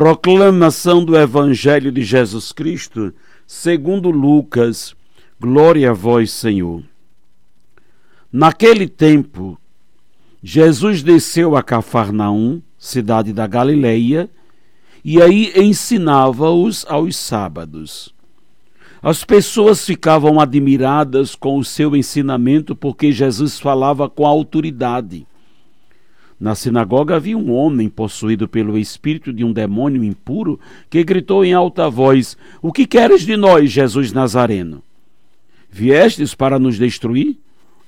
Proclamação do Evangelho de Jesus Cristo, segundo Lucas. Glória a vós, Senhor. Naquele tempo, Jesus desceu a Cafarnaum, cidade da Galileia, e aí ensinava-os aos sábados. As pessoas ficavam admiradas com o seu ensinamento porque Jesus falava com autoridade. Na sinagoga havia um homem possuído pelo espírito de um demônio impuro que gritou em alta voz: O que queres de nós, Jesus Nazareno? Viestes para nos destruir?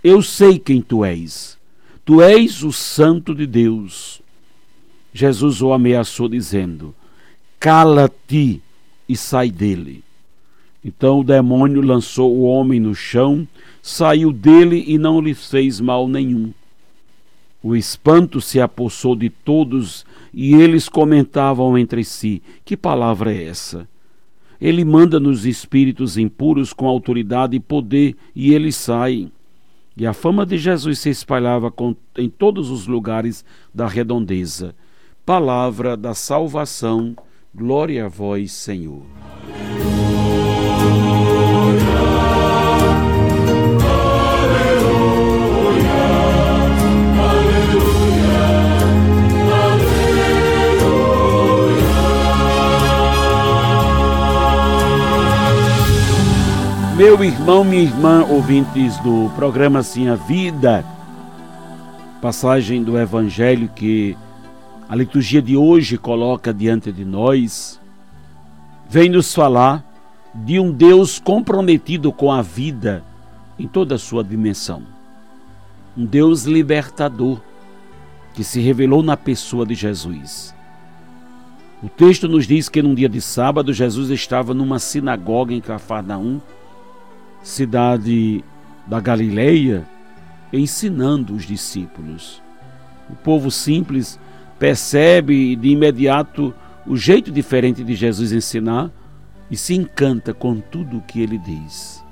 Eu sei quem tu és. Tu és o Santo de Deus. Jesus o ameaçou, dizendo: Cala-te e sai dele. Então o demônio lançou o homem no chão, saiu dele e não lhe fez mal nenhum. O espanto se apossou de todos e eles comentavam entre si: Que palavra é essa? Ele manda nos espíritos impuros com autoridade e poder e eles saem. E a fama de Jesus se espalhava em todos os lugares da redondeza. Palavra da salvação, glória a vós, Senhor. Meu irmão, minha irmã, ouvintes do programa Sim a Vida, passagem do Evangelho que a liturgia de hoje coloca diante de nós, vem nos falar de um Deus comprometido com a vida em toda a sua dimensão. Um Deus libertador que se revelou na pessoa de Jesus. O texto nos diz que num dia de sábado Jesus estava numa sinagoga em Cafarnaum cidade da Galileia, ensinando os discípulos. O povo simples percebe de imediato o jeito diferente de Jesus ensinar e se encanta com tudo o que ele diz.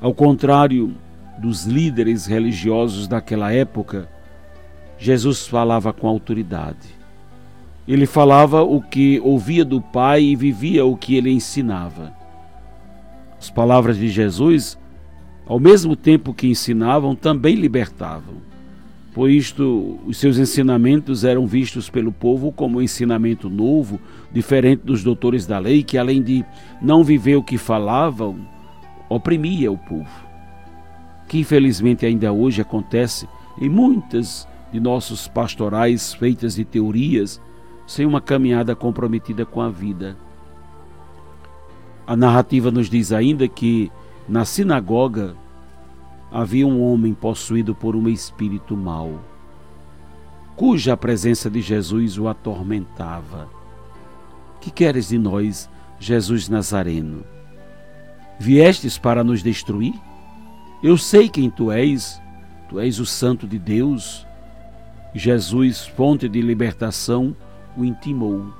Ao contrário dos líderes religiosos daquela época, Jesus falava com autoridade. Ele falava o que ouvia do Pai e vivia o que ele ensinava. As palavras de Jesus, ao mesmo tempo que ensinavam, também libertavam. Por isto, os seus ensinamentos eram vistos pelo povo como um ensinamento novo, diferente dos doutores da lei, que além de não viver o que falavam, oprimia o povo. Que infelizmente ainda hoje acontece em muitas de nossos pastorais feitas de teorias, sem uma caminhada comprometida com a vida. A narrativa nos diz ainda que na sinagoga havia um homem possuído por um espírito mau, cuja presença de Jesus o atormentava. Que queres de nós, Jesus Nazareno? Viestes para nos destruir? Eu sei quem tu és, tu és o Santo de Deus. Jesus, fonte de libertação, o intimou: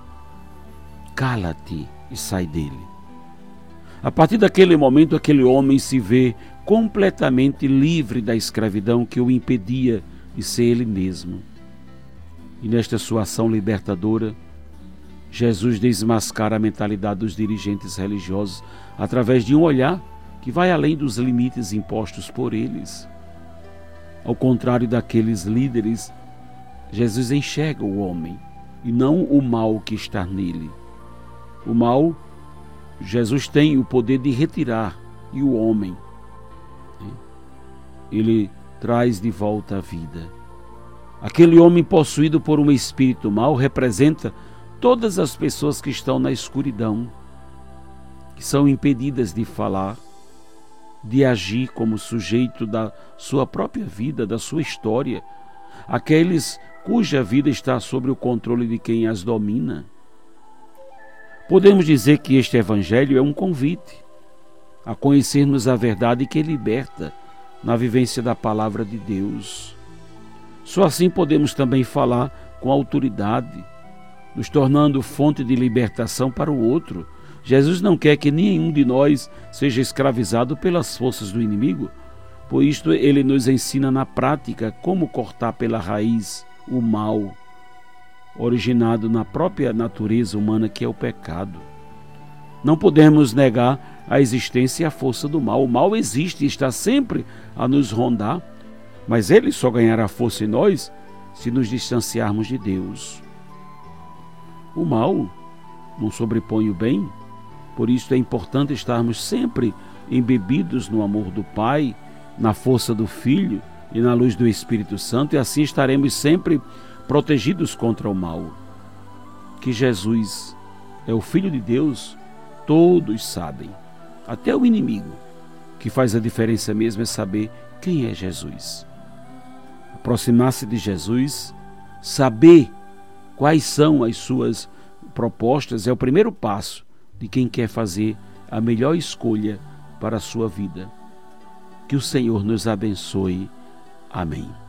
Cala-te e sai dele. A partir daquele momento, aquele homem se vê completamente livre da escravidão que o impedia de ser ele mesmo. E nesta sua ação libertadora, Jesus desmascara a mentalidade dos dirigentes religiosos através de um olhar que vai além dos limites impostos por eles. Ao contrário daqueles líderes, Jesus enxerga o homem e não o mal que está nele. O mal Jesus tem o poder de retirar e o homem né, ele traz de volta a vida. Aquele homem possuído por um espírito mau representa todas as pessoas que estão na escuridão, que são impedidas de falar, de agir como sujeito da sua própria vida, da sua história, aqueles cuja vida está sob o controle de quem as domina. Podemos dizer que este Evangelho é um convite a conhecermos a verdade que liberta na vivência da palavra de Deus. Só assim podemos também falar com autoridade, nos tornando fonte de libertação para o outro. Jesus não quer que nenhum de nós seja escravizado pelas forças do inimigo, por isto ele nos ensina na prática como cortar pela raiz o mal originado na própria natureza humana que é o pecado. Não podemos negar a existência e a força do mal. O mal existe e está sempre a nos rondar, mas ele só ganhará força em nós se nos distanciarmos de Deus. O mal não sobrepõe o bem, por isso é importante estarmos sempre embebidos no amor do Pai, na força do Filho e na luz do Espírito Santo, e assim estaremos sempre protegidos contra o mal. Que Jesus é o Filho de Deus, todos sabem, até o inimigo. Que faz a diferença mesmo é saber quem é Jesus. Aproximar-se de Jesus, saber quais são as suas propostas, é o primeiro passo de quem quer fazer a melhor escolha para a sua vida. Que o Senhor nos abençoe. Amém.